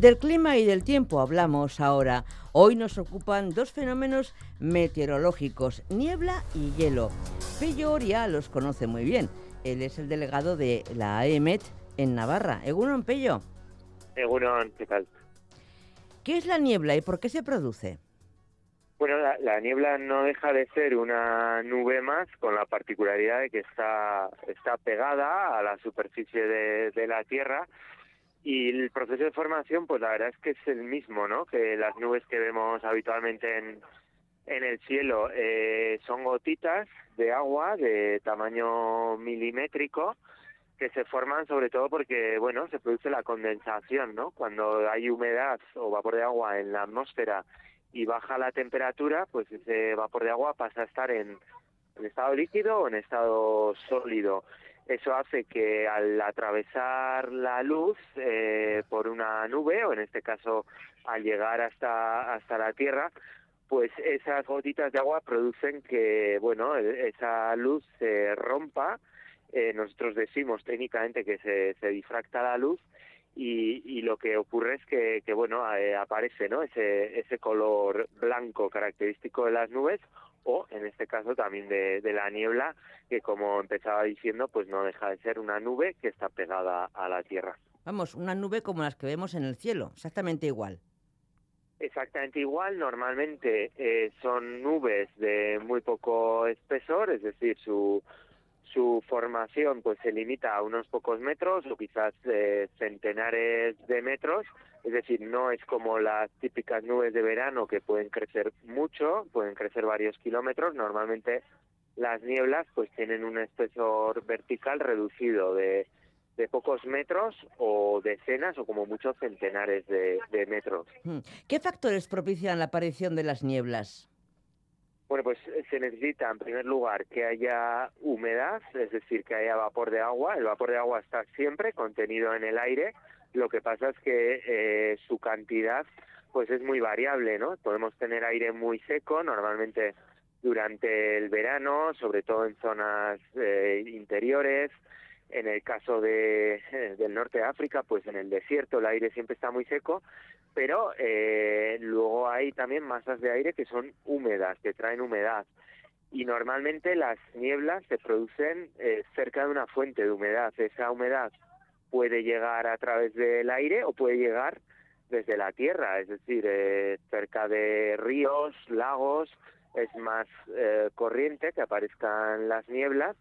Del clima y del tiempo hablamos ahora. Hoy nos ocupan dos fenómenos meteorológicos, niebla y hielo. Pello Oria los conoce muy bien. Él es el delegado de la AEMET en Navarra. Egunon, Pello. Egunon, ¿qué tal? ¿Qué es la niebla y por qué se produce? Bueno, la, niebla no deja de ser una nube más con la particularidad de que está, está pegada a la superficie de la Tierra y el proceso de formación, pues la verdad es que es el mismo, ¿no? Que las nubes que vemos habitualmente en, en el cielo eh, son gotitas de agua de tamaño milimétrico que se forman sobre todo porque, bueno, se produce la condensación, ¿no? Cuando hay humedad o vapor de agua en la atmósfera y baja la temperatura, pues ese vapor de agua pasa a estar en, en estado líquido o en estado sólido. Eso hace que al atravesar la luz eh, por una nube, o en este caso al llegar hasta, hasta la Tierra, pues esas gotitas de agua producen que, bueno, e, esa luz se rompa. Eh, nosotros decimos técnicamente que se, se difracta la luz y, y, lo que ocurre es que, que bueno, eh, aparece, ¿no? Ese, ese color blanco característico de las nubes o en este caso también de, la niebla, que como empezaba diciendo, pues no deja de ser una nube que está pegada a la Tierra. Vamos, una nube como las que vemos en el cielo, exactamente igual. Exactamente igual, normalmente eh, son nubes de muy poco espesor, es decir, su, su formación pues se limita a unos pocos metros o quizás eh, centenares de metros, es decir, no es como las típicas nubes de verano que pueden crecer mucho, pueden crecer varios kilómetros, normalmente las nieblas pues tienen un espesor vertical reducido de, de pocos metros o decenas o como muchos centenares de, de metros. Hmm. ¿Qué factores propician la aparición de las nieblas? Bueno, pues eh, se necesita en primer lugar que haya humedad, es decir, que haya vapor de agua. El vapor de agua está siempre contenido en el aire. Lo que pasa es que eh, su cantidad pues es muy variable, ¿no? Podemos tener aire muy seco, normalmente durante el verano, sobre todo en zonas eh, interiores, en el caso de, del norte de África, pues en el desierto el aire siempre está muy seco, pero eh, luego hay también masas de aire que son húmedas, que traen humedad. Y normalmente las nieblas se producen eh, cerca de una fuente de humedad. Esa humedad puede llegar a través del aire o puede llegar desde la tierra, es decir, eh, cerca de ríos, lagos, es más corriente que aparezcan las nieblas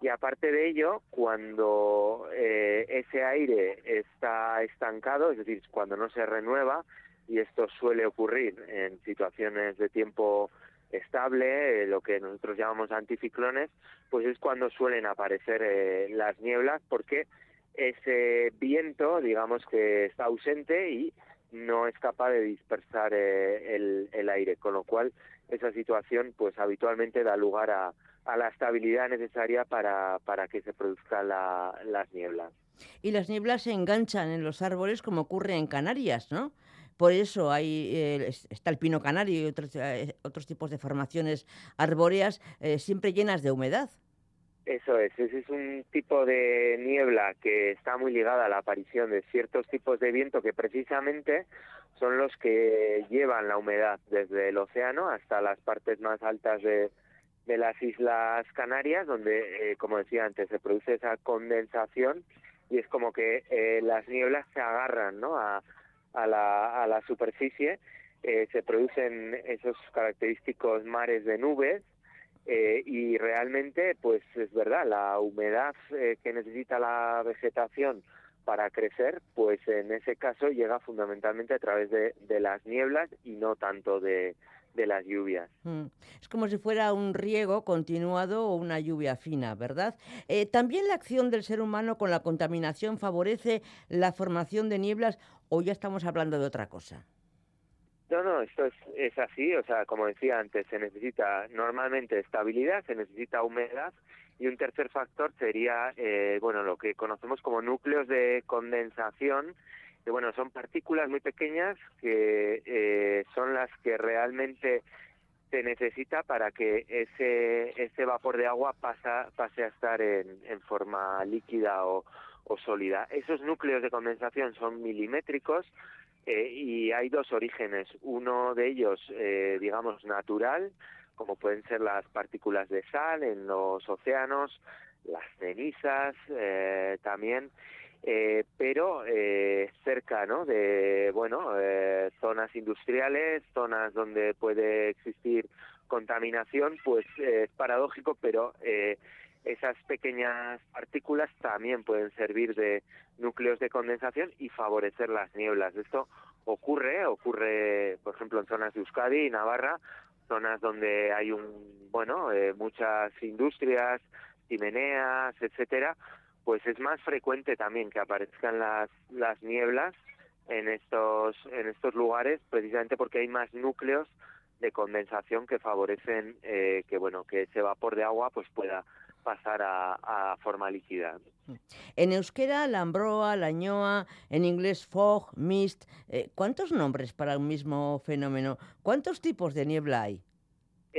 y aparte de ello, cuando eh, ese aire está estancado, es decir, cuando no se renueva, y esto suele ocurrir en situaciones de tiempo estable, eh, lo que nosotros llamamos anticiclones, pues es cuando suelen aparecer eh, las nieblas, porque ese viento, digamos que está ausente y no es capaz de dispersar el, el aire, con lo cual esa situación pues habitualmente da lugar a, a la estabilidad necesaria para, para que se produzcan las nieblas. Y las nieblas se enganchan en los árboles como ocurre en Canarias, ¿no? Por eso hay, eh, está el pino canario y otros, eh, otros tipos de formaciones arbóreas eh, siempre llenas de humedad. Eso es, ese es un tipo de niebla que está muy ligada a la aparición de ciertos tipos de viento que precisamente son los que llevan la humedad desde el océano hasta las partes más altas de, de las Islas Canarias, donde, eh, como decía antes, se produce esa condensación y es como que eh, las nieblas se agarran ¿no? a, a, la, a la superficie, eh, se producen esos característicos mares de nubes y realmente, pues es verdad, la humedad que necesita la vegetación para crecer, pues en ese caso llega fundamentalmente a través de, de las nieblas y no tanto de, de las lluvias. Mm. Es como si fuera un riego continuado o una lluvia fina, ¿verdad? Eh, También la acción del ser humano con la contaminación favorece la formación de nieblas o ya estamos hablando de otra cosa. No, no, esto es, es así, o sea, como decía antes, se necesita normalmente estabilidad, se necesita humedad y un tercer factor sería, eh, bueno, lo que conocemos como núcleos de condensación, que bueno, son partículas muy pequeñas que eh, son las que realmente se necesita para que ese, ese vapor de agua pasa, pase a estar en, en forma líquida o, o sólida. Esos núcleos de condensación son milimétricos, Eh, y hay dos orígenes. Uno de ellos, eh, digamos, natural, como pueden ser las partículas de sal en los océanos, las cenizas eh, también, pero cerca ¿no? de bueno zonas industriales, zonas donde puede existir contaminación, pues es paradójico, pero esas pequeñas partículas también pueden servir de núcleos de condensación y favorecer las nieblas. Esto ocurre, ocurre, por ejemplo, en zonas de Euskadi y Navarra, zonas donde hay un, bueno, eh, muchas industrias, chimeneas, etcétera, pues es más frecuente también que aparezcan las, las nieblas en estos, en estos lugares, precisamente porque hay más núcleos de condensación que favorecen eh, que bueno que ese vapor de agua pues pueda pasar a, forma líquida. En euskera, la ambroa, la ñoa, en inglés fog, mist. Eh, ¿Cuántos nombres para un mismo fenómeno? ¿Cuántos tipos de niebla hay?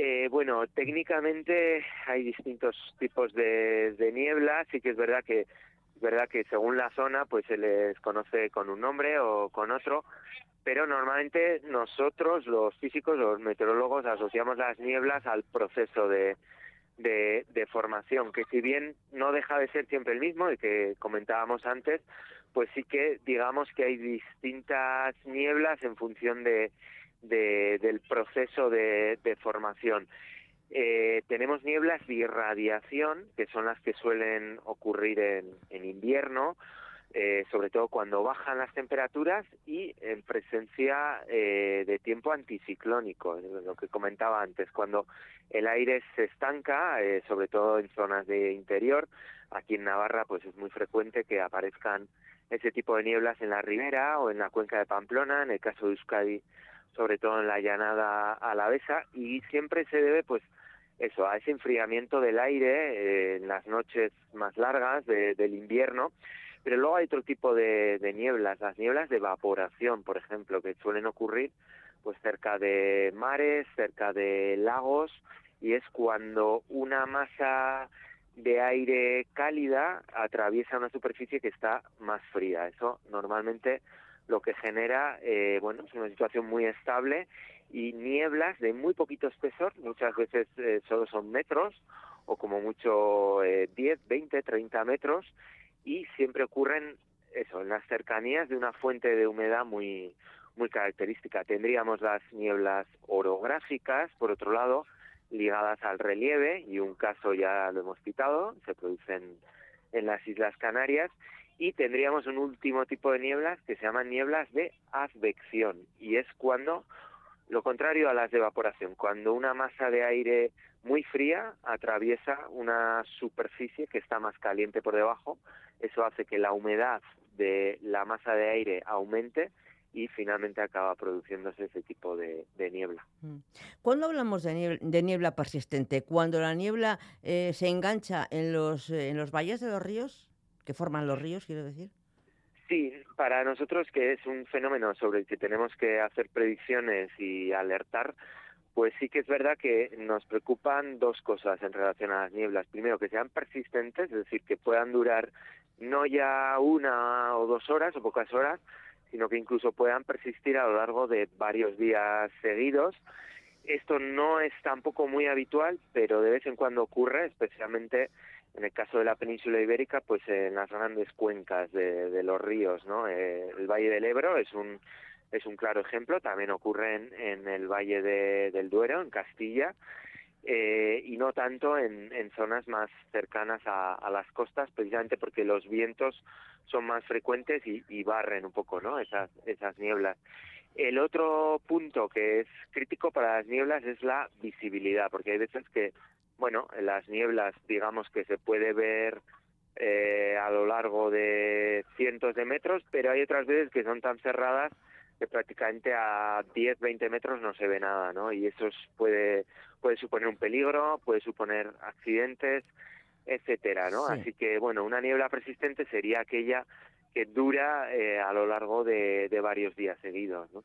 Eh, bueno, técnicamente hay distintos tipos de, niebla. Sí que es verdad que es verdad que según la zona, pues se les conoce con un nombre o con otro. Pero normalmente nosotros, los físicos, los meteorólogos, asociamos las nieblas al proceso de, de, formación, que si bien no deja de ser siempre el mismo, y que comentábamos antes, pues sí que digamos que hay distintas nieblas en función de, del proceso de, formación. Eh, tenemos nieblas de irradiación, que son las que suelen ocurrir en, en invierno, eh, sobre todo cuando bajan las temperaturas y en presencia eh, de tiempo anticiclónico, lo que comentaba antes, cuando el aire se estanca, eh, sobre todo en zonas de interior, aquí en Navarra pues es muy frecuente que aparezcan ese tipo de nieblas en la ribera o en la cuenca de Pamplona, en el caso de Euskadi, sobre todo en la llanada alavesa, y siempre se debe pues eso, a ese enfriamiento del aire en las noches más largas del invierno pero luego hay otro tipo de, nieblas, las nieblas de evaporación, por ejemplo, que suelen ocurrir pues cerca de mares, cerca de lagos, y es cuando una masa de aire cálida atraviesa una superficie que está más fría. Eso normalmente lo que genera, eh, bueno, es una situación muy estable y nieblas de muy poquito espesor, muchas veces eh, solo son metros o como mucho eh, 10, 20, 30 metros y siempre ocurren eso, en las cercanías de una fuente de humedad muy, muy característica. Tendríamos las nieblas orográficas, por otro lado, ligadas al relieve, y un caso ya lo hemos citado, se producen en las Islas Canarias, y tendríamos un último tipo de nieblas que se llaman nieblas de advección, y es cuando, lo contrario a las de evaporación, cuando una masa de aire muy fría atraviesa una superficie que está más caliente por debajo. Eso hace que la humedad de la masa de aire aumente y finalmente acaba produciéndose ese tipo de, niebla. Mm. ¿Cuándo hablamos de niebla, persistente? ¿Cuando la niebla eh, se engancha en los, en los valles de los ríos, que forman los ríos, quiero decir? Sí, para nosotros que es un fenómeno sobre el que tenemos que hacer predicciones y alertar, pues sí que es verdad que nos preocupan dos cosas en relación a las nieblas. Primero, que sean persistentes, es decir, que puedan durar no ya una o dos horas o pocas horas, sino que incluso puedan persistir a lo largo de varios días seguidos. Esto no es tampoco muy habitual, pero de vez en cuando ocurre, especialmente en el caso de la península ibérica, pues en las grandes cuencas de, los ríos, ¿no? Eh, el Valle del Ebro es un es un claro ejemplo, también ocurre en, el Valle del Duero, en Castilla, eh, y no tanto en, zonas más cercanas a, las costas, precisamente porque los vientos son más frecuentes y, barren un poco ¿no? esas, esas nieblas. El otro punto que es crítico para las nieblas es la visibilidad, porque hay veces que, bueno, las nieblas, digamos que se puede ver eh, a lo largo de cientos de metros, pero hay otras veces que son tan cerradas que prácticamente a 10, 20 metros no se ve nada, ¿no? Y eso puede, puede suponer un peligro, puede suponer accidentes, etcétera, ¿no? Así que, bueno, una niebla persistente sería aquella que dura eh, a lo largo de, varios días seguidos. ¿no?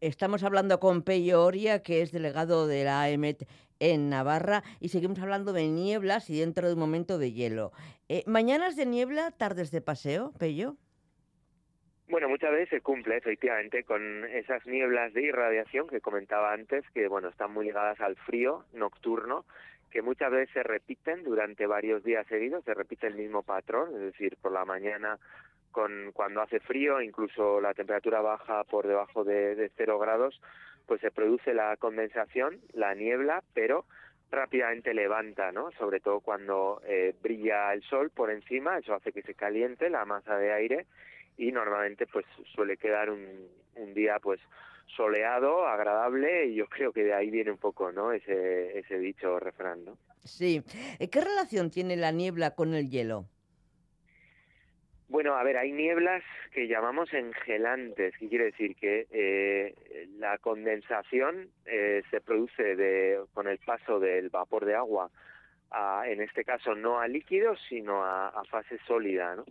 Estamos hablando con Peyo Oria, que es delegado de la AEMET en Navarra, y seguimos hablando de nieblas y dentro de un momento de hielo. Eh, ¿Mañanas de niebla, tardes de paseo, Pello? Bueno, muchas veces se cumple efectivamente con esas nieblas de irradiación que comentaba antes, que bueno, están muy ligadas al frío nocturno, que muchas veces se repiten durante varios días seguidos, se repite el mismo patrón, es decir, por la mañana con cuando hace frío, incluso la temperatura baja por debajo de, de cero grados, pues se produce la condensación, la niebla, pero rápidamente levanta, ¿no? Sobre todo cuando eh, brilla el sol por encima, eso hace que se caliente la masa de aire y normalmente pues suele quedar un, un día pues soleado, agradable y yo creo que de ahí viene un poco, ¿no? Ese, ese dicho refrán, ¿no? Sí. ¿Qué relación tiene la niebla con el hielo? Bueno, a ver, hay nieblas que llamamos engelantes, que quiere decir que eh, la condensación eh, se produce de, con el paso del vapor de agua, a, en este caso no a líquidos, sino a, a fase sólida, ¿no?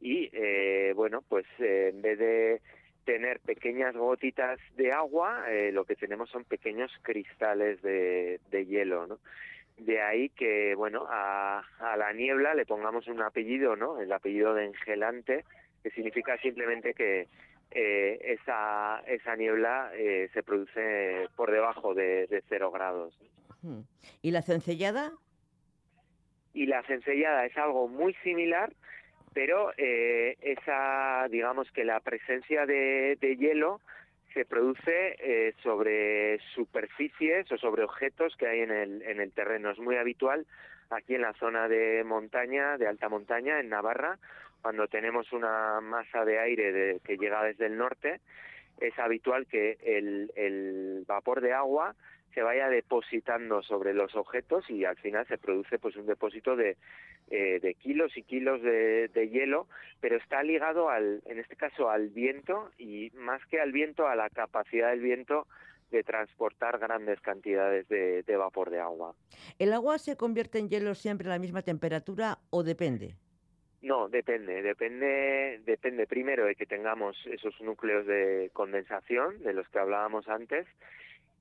Y eh, bueno, pues eh, en vez de tener pequeñas gotitas de agua, eh, lo que tenemos son pequeños cristales de, de hielo, ¿no? De ahí que, bueno, a, a, la niebla le pongamos un apellido, ¿no? El apellido de engelante, que significa simplemente que eh, esa, esa niebla eh, se produce por debajo de, de cero grados. ¿Y la cencellada? Y la cencellada es algo muy similar, pero eh, esa, digamos que la presencia de, de hielo se produce eh, sobre superficies o sobre objetos que hay en el, en el terreno. Es muy habitual aquí en la zona de montaña, de alta montaña, en Navarra, cuando tenemos una masa de aire de, que llega desde el norte, es habitual que el, el vapor de agua se vaya depositando sobre los objetos y al final se produce pues un depósito de, eh, de kilos y kilos de, de, hielo, pero está ligado al, en este caso al viento y más que al viento a la capacidad del viento de transportar grandes cantidades de, de vapor de agua. ¿El agua se convierte en hielo siempre a la misma temperatura o depende? No, depende, depende, depende primero de que tengamos esos núcleos de condensación de los que hablábamos antes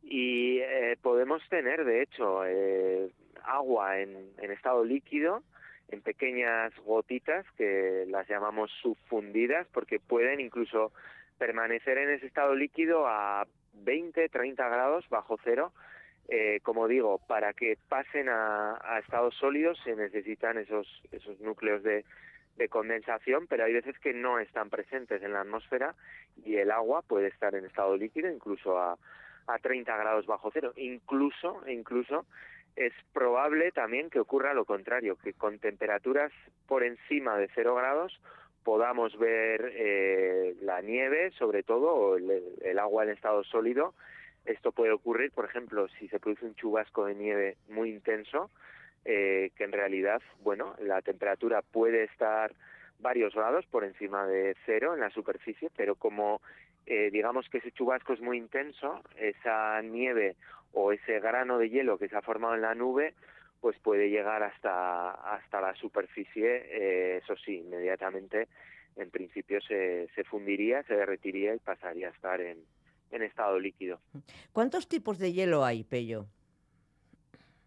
y eh, podemos tener de hecho eh, agua en, en, estado líquido en pequeñas gotitas que las llamamos subfundidas porque pueden incluso permanecer en ese estado líquido a 20 30 grados bajo cero. Eh, como digo para que pasen a, a, estados sólidos se necesitan esos esos núcleos de de condensación, pero hay veces que no están presentes en la atmósfera y el agua puede estar en estado líquido incluso a, a 30 grados bajo cero. Incluso, incluso es probable también que ocurra lo contrario, que con temperaturas por encima de cero grados podamos ver eh, la nieve, sobre todo, o el, agua en estado sólido. Esto puede ocurrir, por ejemplo, si se produce un chubasco de nieve muy intenso, eh, que en realidad, bueno, la temperatura puede estar varios grados por encima de cero en la superficie, pero como eh, digamos que ese chubasco es muy intenso, esa nieve o ese grano de hielo que se ha formado en la nube, pues puede llegar hasta, hasta la superficie, eh, eso sí, inmediatamente en principio se, se fundiría, se derretiría y pasaría a estar en, en estado líquido. ¿Cuántos tipos de hielo hay, Pello?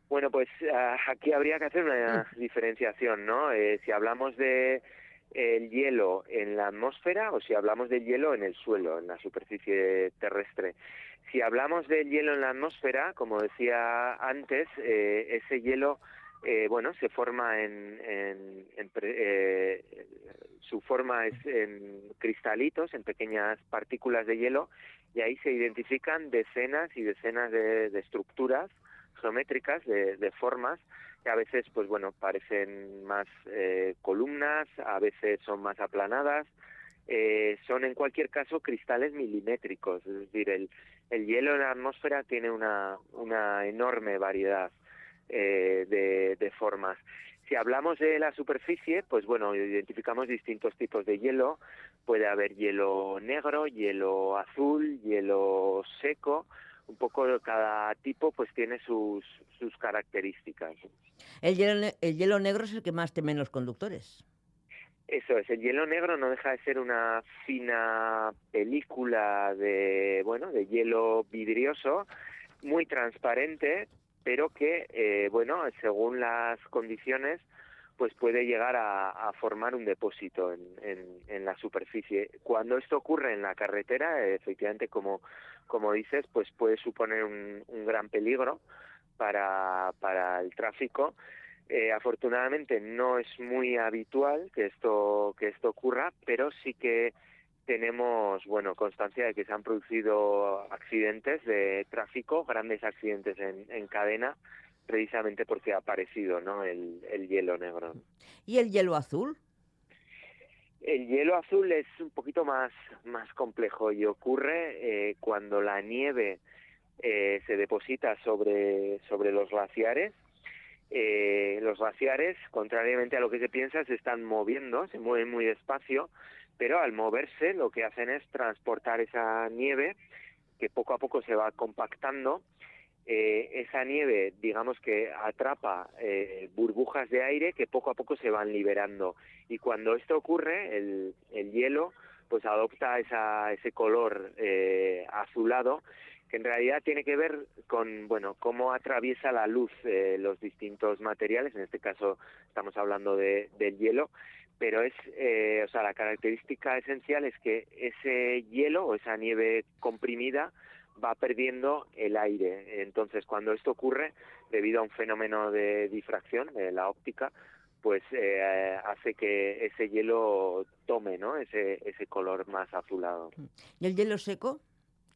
Bueno, pues uh, aquí habría que hacer una diferenciación, ¿no? Eh, si hablamos de el hielo en la atmósfera o si hablamos del hielo en el suelo, en la superficie terrestre. Si hablamos del hielo en la atmósfera, como decía antes, eh, ese hielo, eh, bueno, se forma en, en, en eh, su forma es en cristalitos, en pequeñas partículas de hielo, y ahí se identifican decenas y decenas de, de estructuras geométricas, de, de formas, que a veces, pues bueno, parecen más eh, columnas, a veces son más aplanadas, eh, son en cualquier caso cristales milimétricos, es decir, el, el hielo en la atmósfera tiene una, una enorme variedad eh, de, de formas. Si hablamos de la superficie, pues bueno, identificamos distintos tipos de hielo. Puede haber hielo negro, hielo azul, hielo seco, un poco cada tipo pues tiene sus, sus características. El hielo, el hielo negro es el que más temen los conductores. Eso es, el hielo negro no deja de ser una fina película de, bueno, de hielo vidrioso, muy transparente, pero que, eh, bueno, según las condiciones, pues puede llegar a, formar un depósito en, en, la superficie. Cuando esto ocurre en la carretera, efectivamente, como, como dices, pues puede suponer un, gran peligro para, para el tráfico. Eh, afortunadamente no es muy habitual que esto que esto ocurra, pero sí que tenemos bueno constancia de que se han producido accidentes de tráfico, grandes accidentes en, en cadena, precisamente porque ha aparecido ¿no? el, el hielo negro. ¿Y el hielo azul? El hielo azul es un poquito más, más complejo y ocurre eh, cuando la nieve eh, se deposita sobre, sobre los glaciares. Eh, los glaciares, contrariamente a lo que se piensa, se están moviendo, se mueven muy despacio pero al moverse lo que hacen es transportar esa nieve que poco a poco se va compactando. Eh, esa nieve, digamos que atrapa eh, burbujas de aire que poco a poco se van liberando. Y cuando esto ocurre, el, el hielo pues adopta esa, ese color eh, azulado que en realidad tiene que ver con bueno cómo atraviesa la luz los distintos materiales en este caso estamos hablando de, del hielo pero es, eh, o sea, la característica esencial es que ese hielo o esa nieve comprimida va perdiendo el aire. Entonces, cuando esto ocurre, debido a un fenómeno de difracción de la óptica, pues eh, hace que ese hielo tome, ¿no? Ese, ese color más azulado. ¿Y el hielo seco?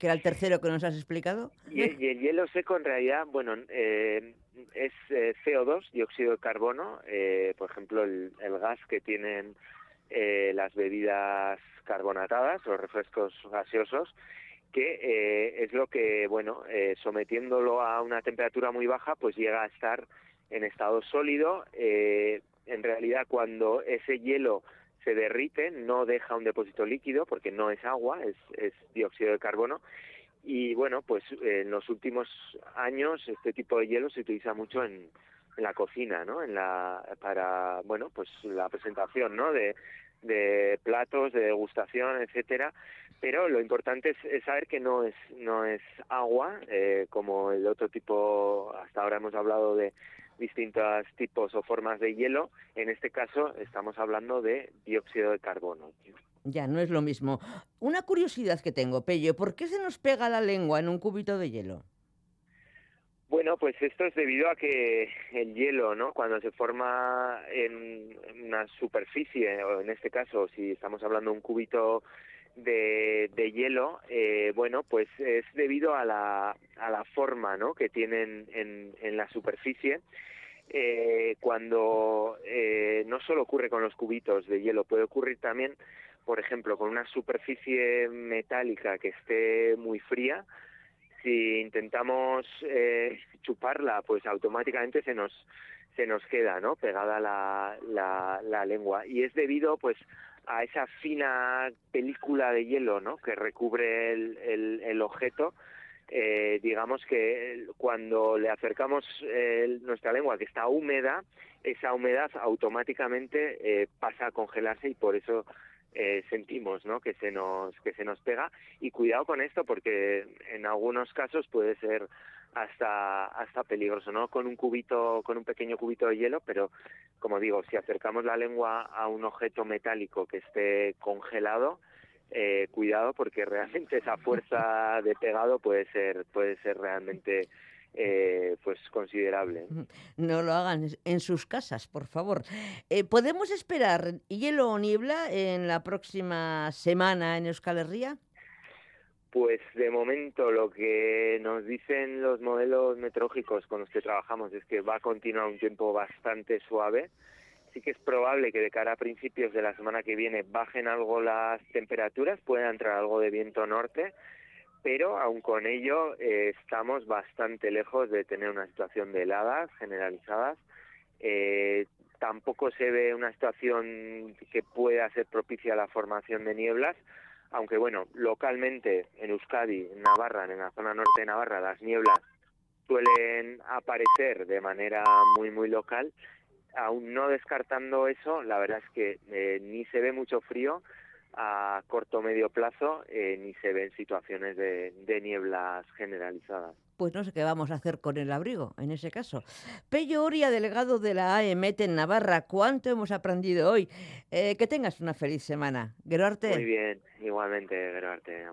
que era el tercero que nos has explicado. Y, el hielo seco en realidad, bueno, eh, es eh, CO2, dióxido de carbono, eh, por ejemplo, el, gas que tienen las bebidas carbonatadas, los refrescos gaseosos, que es lo que, bueno, sometiéndolo a una temperatura muy baja, pues llega a estar en estado sólido. en realidad, cuando ese hielo se derrite, no deja un depósito líquido porque no es agua, es, dióxido de carbono. Y bueno, pues en los últimos años este tipo de hielo se utiliza mucho en, la cocina, ¿no? En la para bueno, pues la presentación, ¿no? De, de platos, de degustación, etcétera. Pero lo importante es, saber que no es no es agua, eh, como el otro tipo. Hasta ahora hemos hablado de distintos tipos o formas de hielo. En este caso estamos hablando de dióxido de carbono. Ya, no es lo mismo. Una curiosidad que tengo, Pello, ¿por qué se nos pega la lengua en un cubito de hielo? Bueno, pues esto es debido a que el hielo, ¿no? Cuando se forma en una superficie, o en este caso, si estamos hablando de un cubito de, de hielo, eh, bueno, pues es debido a la, a la forma, ¿no? Que tienen en, en la superficie eh, cuando eh, no solo ocurre con los cubitos de hielo, puede ocurrir también, por ejemplo, con una superficie metálica que esté muy fría. Si intentamos eh, chuparla, pues automáticamente se nos se nos queda, ¿no? Pegada la, la, la lengua y es debido, pues, a esa fina película de hielo, ¿no? Que recubre el, el, el objeto eh, digamos que cuando le acercamos eh, nuestra lengua que está húmeda, esa humedad automáticamente eh, pasa a congelarse y por eso eh, sentimos ¿no? que se nos que se nos pega y cuidado con esto porque en algunos casos puede ser hasta hasta peligroso no con un cubito con un pequeño cubito de hielo pero como digo si acercamos la lengua a un objeto metálico que esté congelado eh, cuidado porque realmente esa fuerza de pegado puede ser puede ser realmente eh, pues considerable. No lo hagan en sus casas, por favor. Eh, ¿Podemos esperar hielo o niebla en la próxima semana en Euskal Herria? Pues de momento lo que nos dicen los modelos meteorológicos con los que trabajamos es que va a continuar un tiempo bastante suave sí que es probable que de cara a principios de la semana que viene bajen algo las temperaturas, pueda entrar algo de viento norte, pero aun con ello eh, estamos bastante lejos de tener una situación de heladas generalizadas. Eh, tampoco se ve una situación que pueda ser propicia a la formación de nieblas, aunque bueno, localmente en Euskadi, en Navarra, en la zona norte de Navarra, las nieblas suelen aparecer de manera muy muy local aún no descartando eso, la verdad es que eh, ni se ve mucho frío a corto o medio plazo, eh, ni se ven situaciones de, de nieblas generalizadas. Pues no sé qué vamos a hacer con el abrigo en ese caso. Pello Oria, delegado de la AEMET en Navarra, ¿cuánto hemos aprendido hoy? Eh, que tengas una feliz semana. Geroarte. Muy bien, igualmente, Geroarte.